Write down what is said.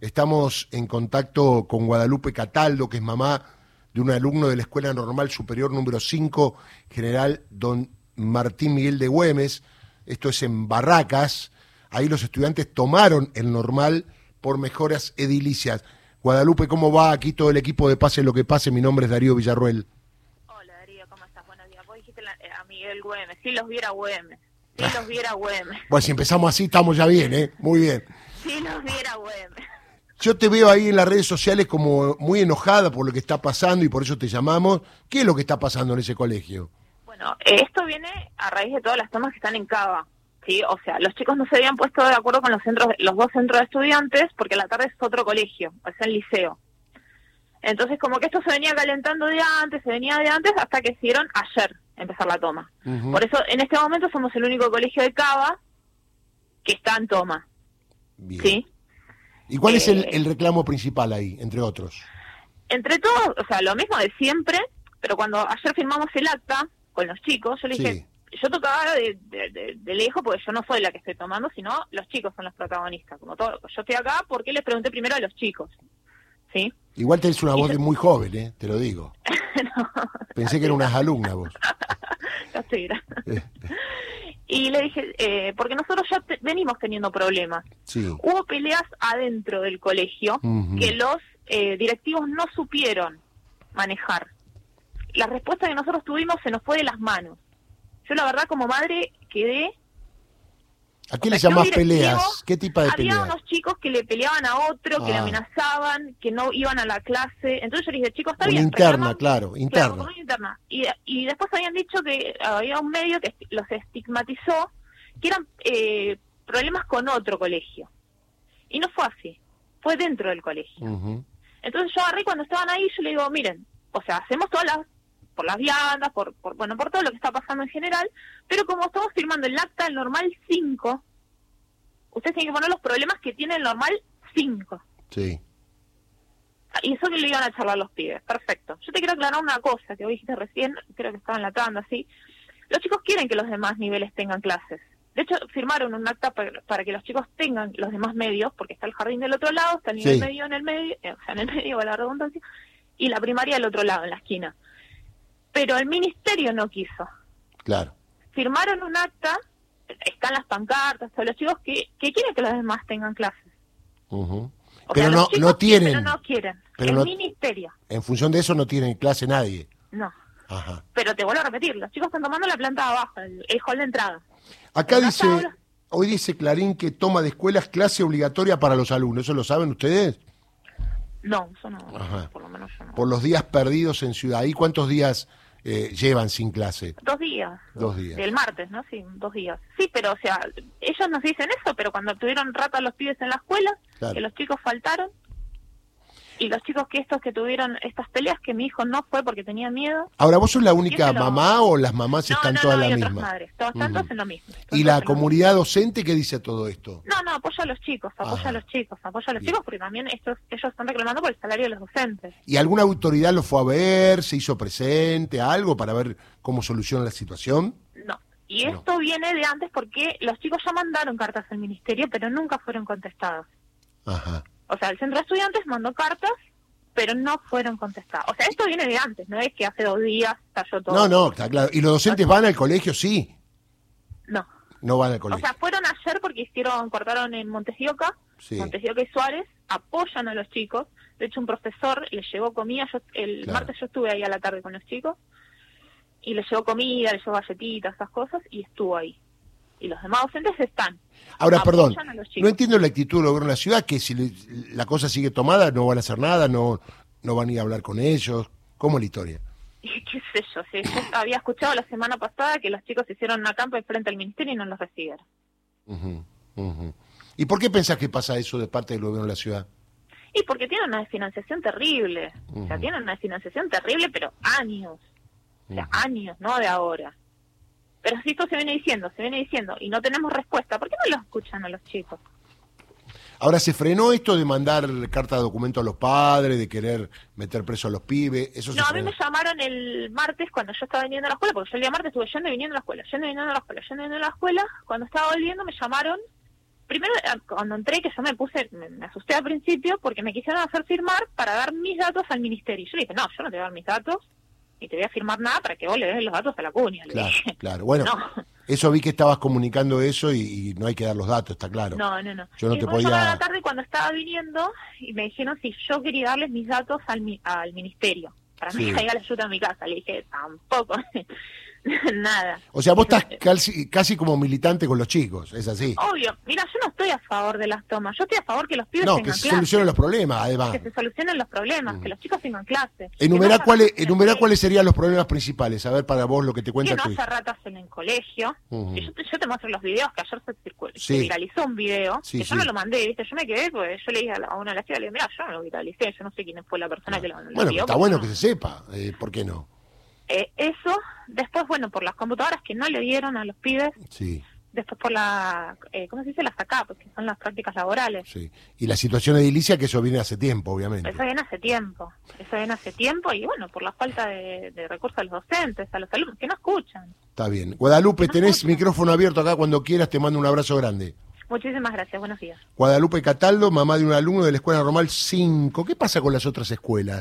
Estamos en contacto con Guadalupe Cataldo, que es mamá de un alumno de la Escuela Normal Superior número 5, General Don Martín Miguel de Güemes. Esto es en Barracas. Ahí los estudiantes tomaron el normal por mejoras edilicias. Guadalupe, ¿cómo va? Aquí todo el equipo de Pase lo que pase. Mi nombre es Darío Villarruel. Hola Darío, ¿cómo estás? Buenos días. Vos dijiste eh, a Miguel Güemes. Si los viera Güemes. Si los viera Güemes. Pues si empezamos así, estamos ya bien, ¿eh? Muy bien. Si los viera Güemes. Yo te veo ahí en las redes sociales como muy enojada por lo que está pasando y por eso te llamamos. ¿Qué es lo que está pasando en ese colegio? Bueno, esto viene a raíz de todas las tomas que están en Cava. ¿sí? O sea, los chicos no se habían puesto de acuerdo con los centros, los dos centros de estudiantes, porque la tarde es otro colegio, es el liceo. Entonces, como que esto se venía calentando de antes, se venía de antes, hasta que decidieron ayer empezar la toma. Por eso, en este momento somos el único colegio de Cava que está en toma, Bien. ¿sí? ¿Y cuál es el, Eh, el reclamo principal ahí, entre otros? entre todos, o sea, lo mismo de siempre, pero cuando ayer firmamos el acta con los chicos, yo le dije, yo tocaba de, de, de- de lejos porque yo no soy la que estoy tomando, sino los chicos son los protagonistas. Como todo, yo estoy acá porque les pregunté primero a los chicos, ¿sí? Igual tenés una y voz yo- de muy joven, ¿eh? Te lo digo. No, Pensé que eran unas alumnas vos. estoy le dije, eh, porque nosotros ya te- venimos teniendo problemas. sí. Hubo peleas adentro del colegio que los eh, directivos no supieron manejar. La respuesta que nosotros tuvimos se nos fue de las manos. Yo la verdad como madre quedé... ¿A qué le llamás peleas? ¿Qué tipo de Había peleas? unos chicos que le peleaban a otro, que le Ah. amenazaban, que no iban a la clase. Entonces yo le dije, chicos, está Una bien. interna, claro, interna. una interna. Y, y después habían dicho que había un medio que los estigmatizó, que eran eh, problemas con otro colegio. Y no fue así, fue dentro del colegio. Entonces yo agarré cuando estaban ahí, yo le digo, miren, o sea, hacemos todas las, por las viandas, por, por, bueno, por todo lo que está pasando en general, pero como estamos firmando el acta del normal 5, ustedes tienen que poner los problemas que tiene el normal 5. Sí. Y eso que le iban a charlar los pibes. Perfecto. Yo te quiero aclarar una cosa que vos dijiste recién, creo que estaba en la tanda, ¿sí? Los chicos quieren que los demás niveles tengan clases. De hecho, firmaron un acta para, para que los chicos tengan los demás medios, porque está el jardín del otro lado, está el nivel Sí. medio en el medio, eh, o sea, en el medio, la redundancia, y la primaria del otro lado, en la esquina. Pero el ministerio no quiso. Claro. Firmaron un acta, están las pancartas, todos los chicos que, que quieren que los demás tengan clases. O Pero sea, no, los no tienen. Pero no quieren. Pero el no- ministerio, En función de eso no tienen clase nadie. no. Ajá. Pero te vuelvo a repetir, los chicos están tomando la planta de abajo, el, el hall de entrada. Acá dice, hoy dice Clarín que toma de escuelas clase obligatoria para los alumnos. ¿Eso lo saben ustedes? No, eso no, Ajá. por lo menos yo no. Por los días perdidos en Ciudad. ¿Y cuántos días eh, llevan sin clase? Dos días. Dos días. Del martes, ¿no? Sí, dos días. Sí, pero o sea, ellos nos dicen eso, pero cuando tuvieron rata los pibes en la escuela, Claro. que los chicos faltaron, y los chicos que estos que tuvieron estas peleas, que mi hijo no fue porque tenía miedo. Ahora, ¿vos sos la única lo- mamá o las mamás No, están no, todas no, la misma? madres. Todos están Ujú. todos en lo mismo. Están ¿Y la mismo. comunidad docente qué dice todo esto? No, no, apoya a los chicos, apoya Ajá. a los chicos, apoya a los Bien. chicos porque también estos, ellos están reclamando por el salario de los docentes. ¿Y alguna autoridad lo fue a ver, se hizo presente, algo para ver cómo soluciona la situación? No. Y esto viene de antes porque los chicos ya mandaron cartas al ministerio, pero nunca fueron contestadas. Ajá. O sea, el centro de estudiantes mandó cartas, pero no fueron contestadas. O sea, esto viene de antes, no es que hace dos días estalló todo. No, no, está claro. ¿Y los docentes van al colegio? Sí. No. No van al O colegio. sea, fueron ayer porque hicieron, cortaron en Montesioca, Sí. Montesioca y Suárez, apoyan a los chicos. De hecho, un profesor les llevó comida. Yo, el Claro. martes yo estuve ahí a la tarde con los chicos y les llevó comida, les llevó galletitas, esas cosas, y estuvo ahí. Y los demás docentes están. Ahora, perdón, no entiendo la actitud del gobierno de la ciudad, que si le- la cosa sigue tomada no van a hacer nada, no, no van a ir a hablar con ellos. ¿Cómo es la historia? Y qué sé yo, sí, yo había escuchado la semana pasada que los chicos hicieron una campa frente al ministerio y no los recibieron. ¿Y por qué pensás que pasa eso de parte del gobierno de la ciudad? Y porque tienen una desfinanciación terrible. O sea, tienen una desfinanciación terrible, pero años. O sea, años, no de ahora. Pero si esto se viene diciendo, se viene diciendo, y no tenemos respuesta, ¿por qué no lo escuchan a los chicos? Ahora, ¿se frenó esto de mandar carta de documento a los padres, de querer meter preso a los pibes? Eso se No, a mí me llamaron el martes cuando yo estaba viniendo a la escuela, porque yo el día martes estuve yendo y viniendo a la escuela, yendo y viniendo a la escuela, yendo y viniendo a la escuela. Cuando estaba volviendo me llamaron primero eh, cuando entré que yo me puse, me, me asusté al principio porque me quisieron hacer firmar para dar mis datos al ministerio. Yo le dije, no, yo no te voy a dar mis datos ni te voy a firmar nada para que vos le des los datos a la cuña. Claro, claro. Bueno, No. eso vi que estabas comunicando eso y, y no hay que dar los datos, está claro. No, no, no. Yo no y te podía- a la tarde cuando estaba viniendo y me dijeron si yo quería darles mis datos al, mi- al ministerio. Para mí Sí. caiga la ayuda a mi casa. Le dije, tampoco. Nada. O sea, vos estás casi, casi como militante con los chicos, es así. Obvio. Mira, yo no estoy a favor de las tomas. Yo estoy a favor que los pibes No, que tengan se clase. solucionen los problemas, además. Que se solucionen los problemas. Que los chicos tengan clase. Enumerá, Que no cuáles, enumerá cuáles serían los problemas principales, a ver para vos lo que te que cuenta no tu haya hija. ratas en el colegio. Ujú. Que yo, te, yo te muestro los videos que ayer se, circul- se Sí. viralizó un video. Sí, que sí. yo no lo mandé, ¿viste? Yo me quedé, porque yo le dije a, la- a una de las chicas, le dije, mira, yo no lo viralicé, yo no sé quién fue la persona que lo, lo Bueno, está bueno no- que se sepa, eh, ¿por qué no? Eh, eso, después, bueno, por las computadoras que no le dieron a los pibes, Sí, después por la, eh, ¿cómo se dice? Las ACAP, que son las prácticas laborales. sí. Y la situación edilicia, que eso viene hace tiempo, obviamente. Eso viene hace tiempo, eso viene hace tiempo y bueno, por la falta de, de recursos a los docentes, a los alumnos, que no escuchan. Está bien. Guadalupe, No tenés micrófono abierto acá cuando quieras, te mando un abrazo grande. Muchísimas gracias, buenos días. Guadalupe Cataldo, mamá de un alumno de la Escuela Normal 5. ¿Qué pasa con las otras escuelas?